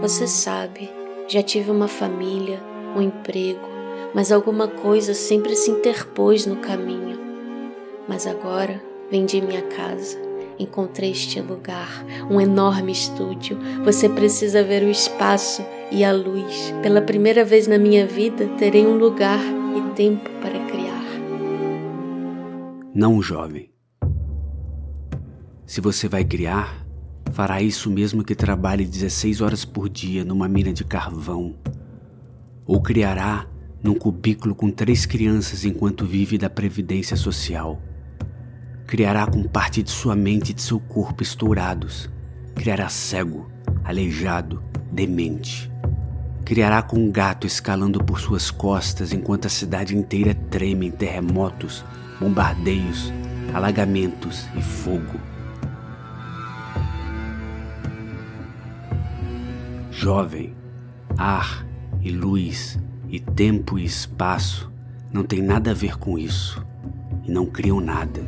Você sabe, já tive uma família, um emprego, mas alguma coisa sempre se interpôs no caminho. Mas agora vendi minha casa, encontrei este lugar, um enorme estúdio. Você precisa ver o espaço e a luz. Pela primeira vez na minha vida, terei um lugar e tempo para criar. Não, jovem. Se você vai criar, fará isso mesmo que trabalhe 16 horas por dia numa mina de carvão. Ou criará num cubículo com três crianças enquanto vive da previdência social. Criará com parte de sua mente e de seu corpo estourados. Criará cego, aleijado, demente. Criará com um gato escalando por suas costas enquanto a cidade inteira treme em terremotos, bombardeios, alagamentos e fogo. Jovem, ar e luz e tempo e espaço não tem nada a ver com isso e não criam nada.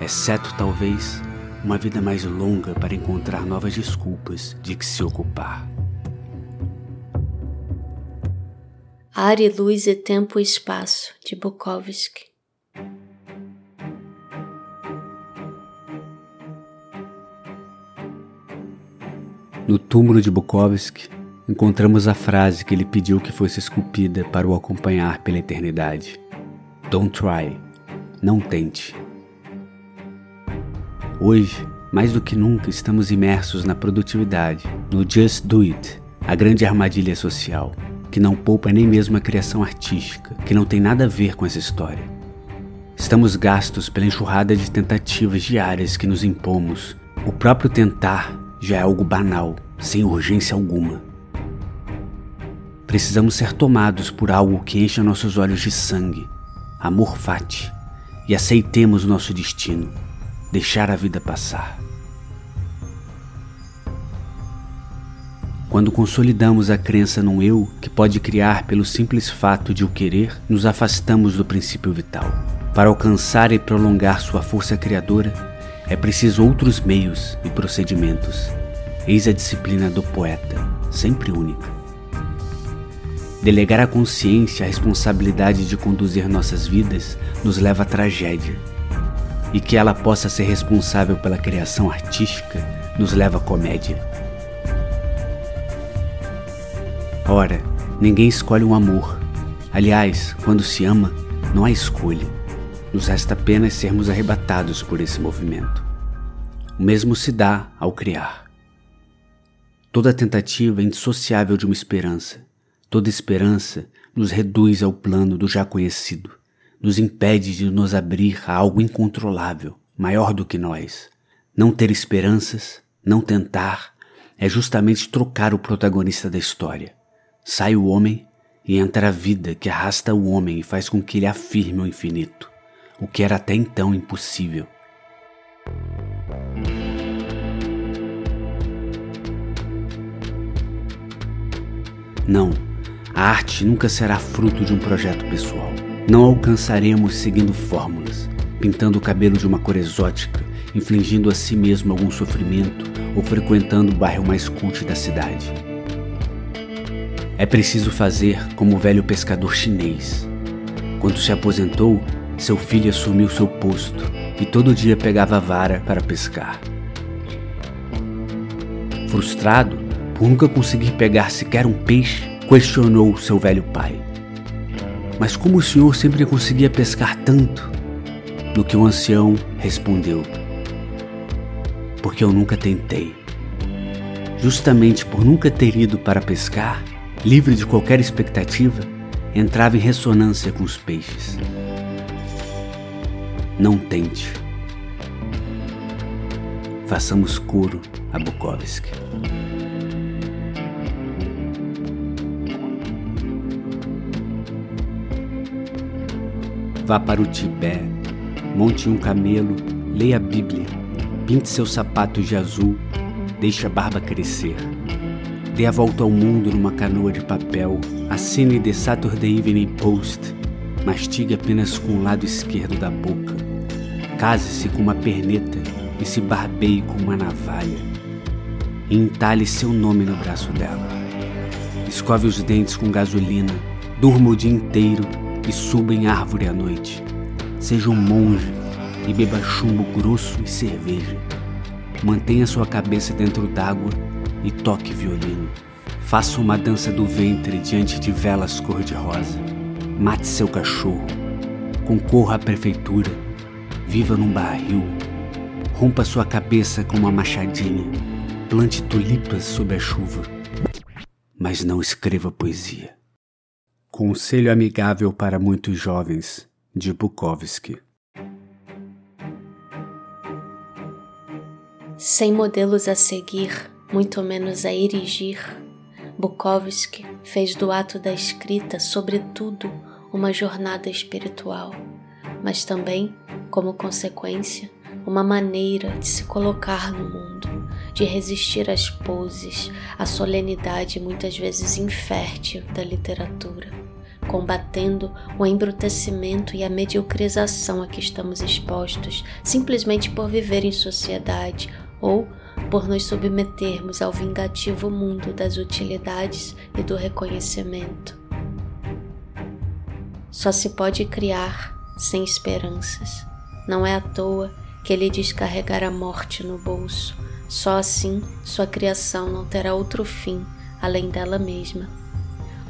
Exceto talvez uma vida mais longa para encontrar novas desculpas de que se ocupar. Ar e luz e tempo e espaço, de Bukowski. No túmulo de Bukowski, encontramos a frase que ele pediu que fosse esculpida para o acompanhar pela eternidade. Don't try. Não tente. Hoje, mais do que nunca, estamos imersos na produtividade, no just do it, a grande armadilha social, que não poupa nem mesmo a criação artística, que não tem nada a ver com essa história. Estamos gastos pela enxurrada de tentativas diárias que nos impomos. O próprio tentar já é algo banal, sem urgência alguma. Precisamos ser tomados por algo que encha nossos olhos de sangue, amor fati, e aceitemos nosso destino, deixar a vida passar. Quando consolidamos a crença num eu que pode criar pelo simples fato de o querer, nos afastamos do princípio vital. Para alcançar e prolongar sua força criadora, é preciso outros meios e procedimentos. Eis a disciplina do poeta, sempre única. Delegar à consciência a responsabilidade de conduzir nossas vidas nos leva à tragédia. E que ela possa ser responsável pela criação artística nos leva à comédia. Ora, ninguém escolhe um amor. Aliás, quando se ama, não há escolha. Nos resta apenas sermos arrebatados por esse movimento. O mesmo se dá ao criar. Toda tentativa é indissociável de uma esperança. Toda esperança nos reduz ao plano do já conhecido, nos impede de nos abrir a algo incontrolável, maior do que nós. Não ter esperanças, não tentar, é justamente trocar o protagonista da história. Sai o homem e entra a vida que arrasta o homem e faz com que ele afirme o infinito o que era até então impossível. Não, a arte nunca será fruto de um projeto pessoal. Não alcançaremos seguindo fórmulas, pintando o cabelo de uma cor exótica, infligindo a si mesmo algum sofrimento ou frequentando o bairro mais cult da cidade. É preciso fazer como o velho pescador chinês. Quando se aposentou, seu filho assumiu seu posto e todo dia pegava a vara para pescar. Frustrado por nunca conseguir pegar sequer um peixe, questionou seu velho pai. Mas como o senhor sempre conseguia pescar tanto? No que o ancião respondeu: Porque eu nunca tentei. Justamente por nunca ter ido para pescar, livre de qualquer expectativa, entrava em ressonância com os peixes. Não tente. Façamos coro a Bukowski. Vá para o Tibete, monte um camelo, leia a Bíblia, pinte seus sapatos de azul, deixe a barba crescer. Dê a volta ao mundo numa canoa de papel, assine The Saturday Evening Post, mastigue apenas com o lado esquerdo da boca Case-se com uma perneta e se barbeie com uma navalha. E entalhe seu nome no braço dela. Escove os dentes com gasolina, durma o dia inteiro e suba em árvore à noite. Seja um monge e beba chumbo grosso e cerveja. Mantenha sua cabeça dentro d'água e toque violino. Faça uma dança do ventre diante de velas cor-de-rosa. Mate seu cachorro. Concorra à prefeitura. Viva num barril. Rompa sua cabeça com uma machadinha. Plante tulipas sob a chuva. Mas não escreva poesia. Conselho amigável para muitos jovens, de Bukowski. Sem modelos a seguir, muito menos a erigir, Bukowski fez do ato da escrita, sobretudo, uma jornada espiritual, mas também, como consequência, uma maneira de se colocar no mundo, de resistir às poses, à solenidade muitas vezes infértil da literatura, combatendo o embrutecimento e a mediocrização a que estamos expostos simplesmente por viver em sociedade ou por nos submetermos ao vingativo mundo das utilidades e do reconhecimento. Só se pode criar sem esperanças. Não é à toa que ele descarregar a morte no bolso. Só assim sua criação não terá outro fim além dela mesma.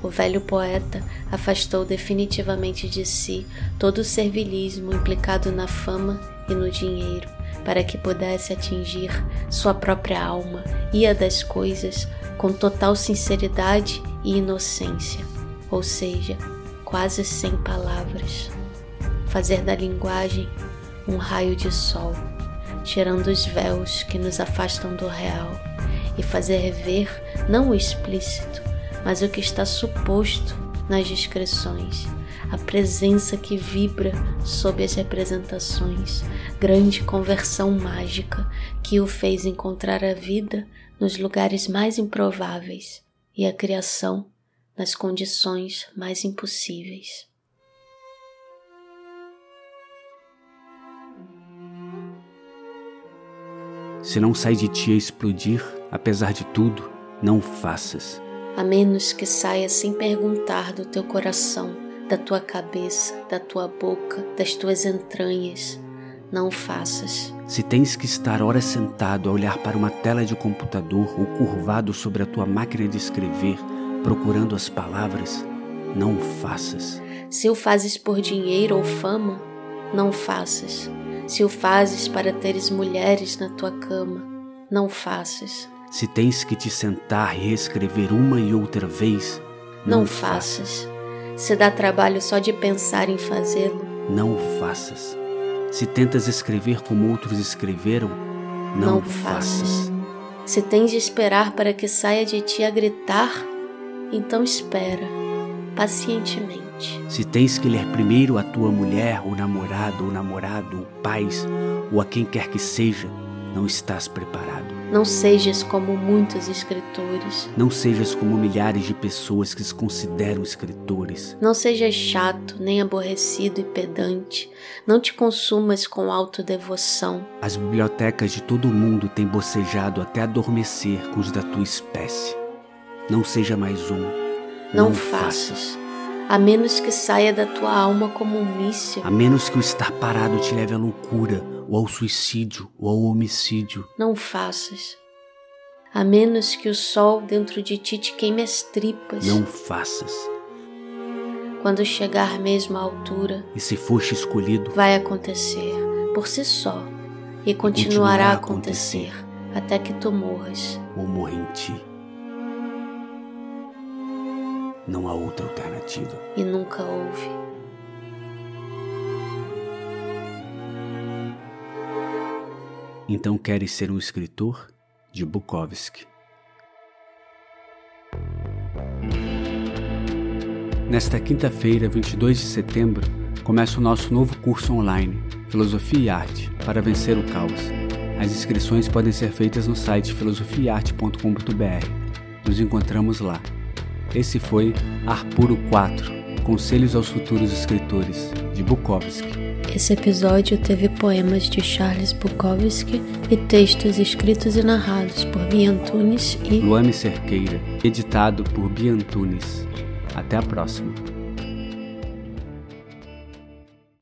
O velho poeta afastou definitivamente de si todo o servilismo implicado na fama e no dinheiro para que pudesse atingir sua própria alma e a das coisas com total sinceridade e inocência, ou seja, quase sem palavras. Fazer da linguagem um raio de sol, tirando os véus que nos afastam do real e fazer ver não o explícito, mas o que está suposto nas descrições a presença que vibra sob as representações, grande conversão mágica que o fez encontrar a vida nos lugares mais improváveis e a criação nas condições mais impossíveis. Se não sai de ti a explodir, apesar de tudo, não o faças. A menos que saia sem perguntar do teu coração da tua cabeça, da tua boca, das tuas entranhas. Não o faças. Se tens que estar horas sentado a olhar para uma tela de computador ou curvado sobre a tua máquina de escrever, procurando as palavras, não o faças. Se o fazes por dinheiro ou fama, não faças. Se o fazes para teres mulheres na tua cama, não faças. Se tens que te sentar e reescrever uma e outra vez, não, não faças. faças. Se dá trabalho só de pensar em fazê-lo, não o faças. Se tentas escrever como outros escreveram, não, não o faças. Se tens de esperar para que saia de ti a gritar, então espera, pacientemente. Se tens que ler primeiro a tua mulher, ou namorado, ou namorado, ou pais, ou a quem quer que seja, não estás preparado. Não sejas como muitos escritores. Não sejas como milhares de pessoas que se consideram escritores. Não sejas chato, nem aborrecido e pedante. Não te consumas com autodevoção. As bibliotecas de todo o mundo têm bocejado até adormecer com os da tua espécie. Não seja mais um. Não, Não faças. faças a menos que saia da tua alma como um míssil. A menos que o estar parado te leve à loucura, ou ao suicídio, ou ao homicídio. Não faças. A menos que o sol dentro de ti te queime as tripas. Não faças. Quando chegar mesmo à altura, e se foste escolhido, vai acontecer por si só e continuará, continuará a acontecer, acontecer até que tu morras ou morra em ti. Não há outra alternativa. E nunca houve. Então queres ser um escritor? De Bukowski. Nesta quinta-feira, 22 de setembro, começa o nosso novo curso online, Filosofia e Arte, para vencer o caos. As inscrições podem ser feitas no site filosofiaarte.com.br. Nos encontramos lá. Esse foi Arpuro 4 Conselhos aos Futuros Escritores, de Bukowski. Esse episódio teve poemas de Charles Bukowski e textos escritos e narrados por Bia Antunes e Luane Cerqueira, editado por Bia Antunes. Até a próxima.